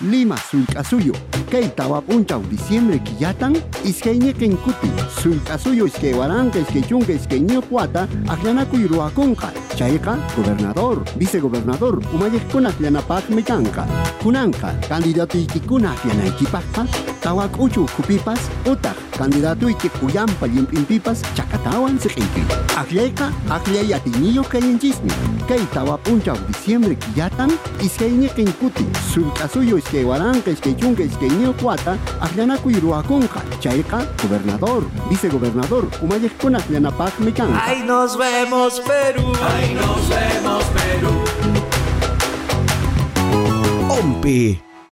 Lima suyo. Kay tawa punchaw diciembre kiyatan iskayne kenkuti. Waranka iske chunka iske ñukwata akllanakuy ruwakunqa. Chayqa gobernador, vicegobernador umayekuna akllanapak mikanqa. Kunanqa candidato ikikuna akllanaykipaqqa tawa k'uchu kupipas utaq candidato iki kuyampa limpimpipas chakatawan siq'iyki. Aklayqa aklay atiniyo kayanchismi. Kay tawa punchaw diciembre kenkuti. Sulkasuyo iske waranka iske chunka iske ñukwata akllanakuy ruwakunqa. Chayqa gobernador, vicegobernador umayekuna akllanapak mikanqa. Ay, nos vemos, Perú. Ay, nos vemos, Perú. Ompe.